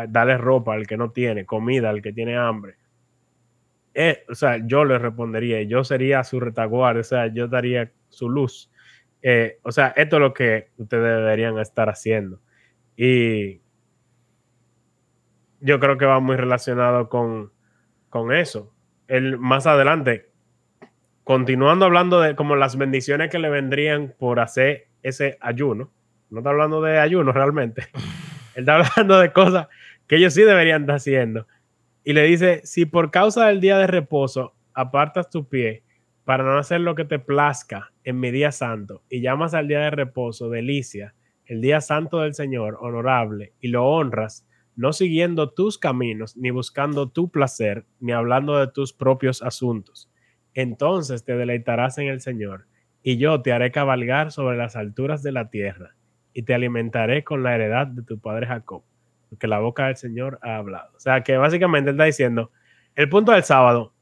darle ropa al que no tiene, comida al que tiene hambre. Eh, o sea, yo le respondería, yo sería su retaguardia, o sea, yo daría su luz. Eh, o sea, esto es lo que ustedes deberían estar haciendo. Y yo creo que va muy relacionado con, con eso. El, más adelante, continuando hablando de como las bendiciones que le vendrían por hacer ese ayuno. No está hablando de ayuno realmente. Él está hablando de cosas que ellos sí deberían estar haciendo. Y le dice, si por causa del día de reposo apartas tu pie para no hacer lo que te plazca en mi día santo, y llamas al día de reposo delicia, el día santo del Señor, honorable, y lo honras, no siguiendo tus caminos, ni buscando tu placer, ni hablando de tus propios asuntos. Entonces te deleitarás en el Señor, y yo te haré cabalgar sobre las alturas de la tierra, y te alimentaré con la heredad de tu padre Jacob, porque la boca del Señor ha hablado. O sea que básicamente está diciendo, el punto del sábado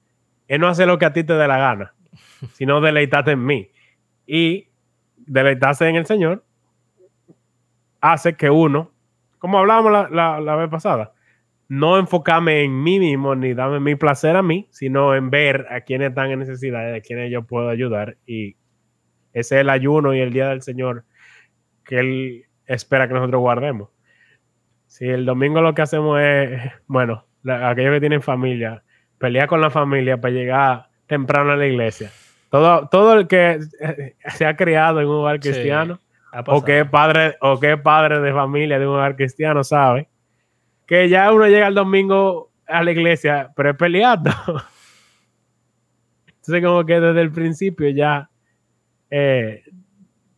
es no hacer lo que a ti te dé la gana, sino deleitarte en mí. Y deleitarse en el Señor hace que uno, como hablábamos la, vez pasada, no enfocarme en mí mismo ni darme mi placer a mí, sino en ver a quienes están en necesidad, a quienes yo puedo ayudar. Y ese es el ayuno y el día del Señor que Él espera que nosotros guardemos. Si el domingo lo que hacemos es, bueno, aquellos que tienen familia, pelear con la familia para llegar temprano a la iglesia. Todo, todo el que se ha criado en un hogar cristiano o es padre o que padre de familia de un hogar cristiano sabe que ya uno llega el domingo a la iglesia, pero es peleando. Entonces como que desde el principio ya eh,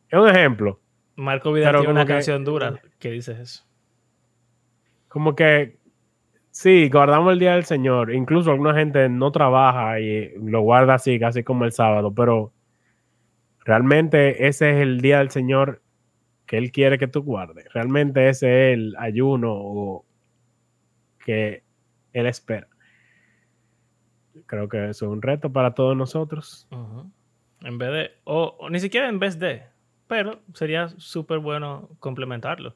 es un ejemplo. Marco Vidal tiene una canción dura que dice eso. Como que sí, guardamos el día del Señor. Incluso alguna gente no trabaja y lo guarda así, casi como el sábado, pero realmente ese es el día del Señor que Él quiere que tú guardes. Realmente ese es el ayuno que Él espera. Creo que eso es un reto para todos nosotros. En vez de, o, ni siquiera en vez de, pero sería súper bueno complementarlo.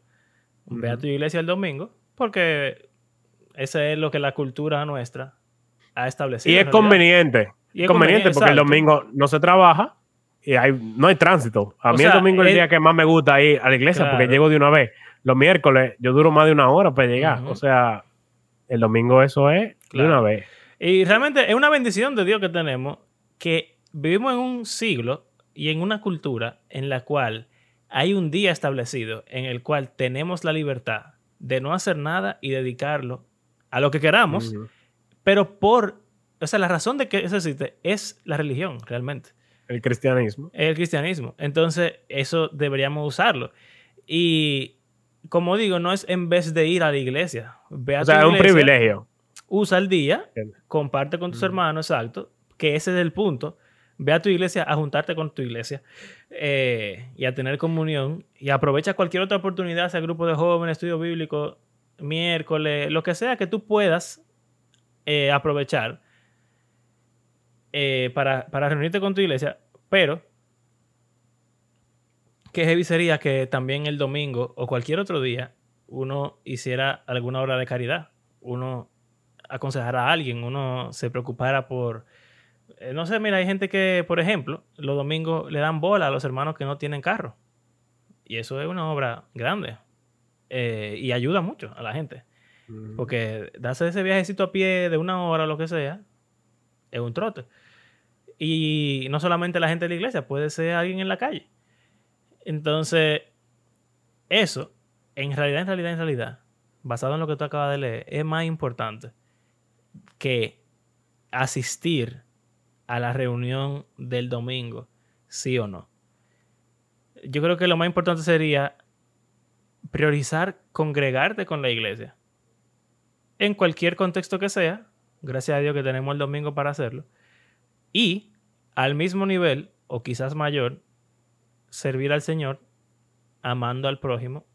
Ve a tu iglesia el domingo, porque ese es lo que la cultura nuestra ha establecido. Y es conveniente. Y es conveniente, porque el domingo no se trabaja y hay, no hay tránsito. A mí el domingo es el día que más me gusta ir a la iglesia porque llego de una vez. Los miércoles yo duro más de una hora para llegar. O sea, el domingo eso es de una vez. Y realmente es una bendición de Dios que tenemos que vivimos en un siglo y en una cultura en la cual hay un día establecido en el cual tenemos la libertad de no hacer nada y dedicarlo a lo que queramos, pero por, o sea, la razón de que eso existe es la religión realmente. El cristianismo. El cristianismo. Entonces, eso deberíamos usarlo. Y como digo, no es en vez de ir a la iglesia. Ve o sea, es un privilegio. Usa el día, comparte con tus hermanos, exacto, que ese es el punto. Ve a tu iglesia a juntarte con tu iglesia eh, y a tener comunión y aprovecha cualquier otra oportunidad, sea grupo de jóvenes, estudio bíblico, miércoles, lo que sea que tú puedas eh, aprovechar eh, para, reunirte con tu iglesia, pero qué heavy sería que también el domingo o cualquier otro día uno hiciera alguna obra de caridad, uno aconsejara a alguien, uno se preocupara por... Eh, no sé, mira, hay gente que, por ejemplo, los domingos le dan bola a los hermanos que no tienen carro. Y eso es una obra grande. Eh, y ayuda mucho a la gente. Porque darse ese viajecito a pie de una hora o lo que sea, es un trote. Y no solamente la gente de la iglesia, puede ser alguien en la calle. Entonces, eso, en realidad, en realidad, en realidad, basado en lo que tú acabas de leer, es más importante que asistir a la reunión del domingo, sí o no. Yo creo que lo más importante sería priorizar congregarte con la iglesia. En cualquier contexto que sea, gracias a Dios que tenemos el domingo para hacerlo. Y al mismo nivel, o quizás mayor, servir al Señor amando al prójimo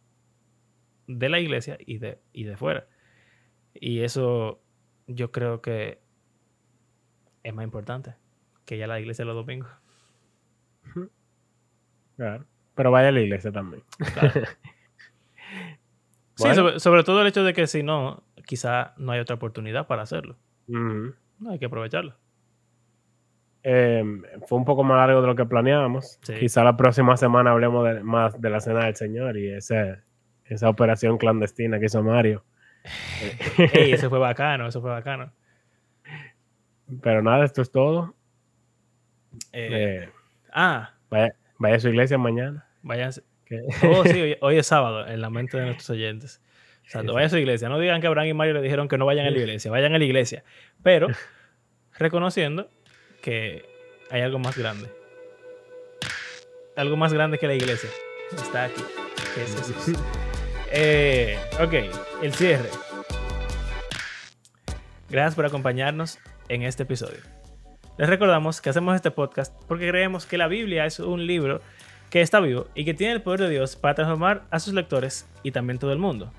de la iglesia y de, y de fuera. Y eso yo creo que es más importante que ya la iglesia los domingos. Claro. Pero vaya a la iglesia también. sí, sobre, todo el hecho de que si no, quizá no hay otra oportunidad para hacerlo. No hay que aprovecharlo. Em, fue un poco más largo de lo que planeábamos. Quizá la próxima semana hablemos más de la Cena del Señor y esa operación clandestina que hizo Mario. eso fue bacano, eso fue bacano. Pero nada, esto es todo. Eh, eh, ah. Vaya, a su iglesia mañana. Váyanse. Oh, sí, hoy, es sábado, en la mente de nuestros oyentes. O sea, vaya a su iglesia. No digan que Abraham y Mario le dijeron que no vayan a la iglesia. Vayan a la iglesia. Pero, reconociendo que hay algo más grande. Algo más grande que la iglesia. Está aquí. Que es eh, ok, el cierre. Gracias por acompañarnos en este episodio. Les recordamos que hacemos este podcast porque creemos que la Biblia es un libro que está vivo y que tiene el poder de Dios para transformar a sus lectores y también todo el mundo.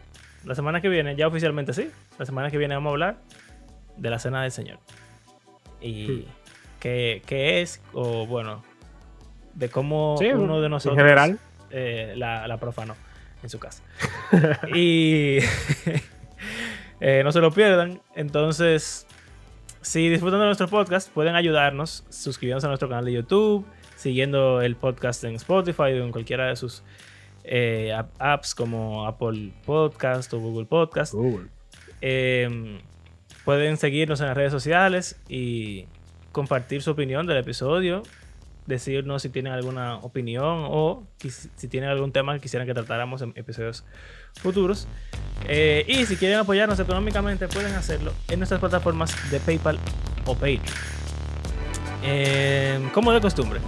La semana que viene, ya oficialmente sí, la semana que viene vamos a hablar de la Cena del Señor. Y Hmm. Qué, qué es, o bueno, de cómo Sí, uno de en nosotros general. eh, la, la profanó en su casa. y eh, no se lo pierdan. Entonces, si disfrutan de nuestro podcast, pueden ayudarnos suscribiéndose a nuestro canal de YouTube, siguiendo el podcast en Spotify o en cualquiera de sus eh, app- apps como Apple Podcast o Google Podcast. Google. Pueden seguirnos en las redes sociales y compartir su opinión del episodio. Decirnos si tienen alguna opinión o si tienen algún tema que quisieran que tratáramos en episodios futuros. Eh, y si quieren apoyarnos económicamente, pueden hacerlo en nuestras plataformas de PayPal o Patreon. Eh, como de costumbre,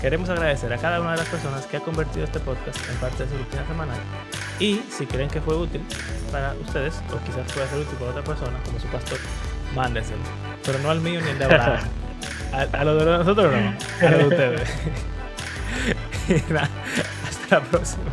queremos agradecer a cada una de las personas que ha convertido este podcast en parte de su rutina semanal. Y si creen que fue útil para ustedes, o quizás pueda ser útil para otra persona, como su pastor, mándenselo. Pero no al mío ni al de Abraham. A, a lo de nosotros no, a lo de ustedes. Y nada, hasta la próxima.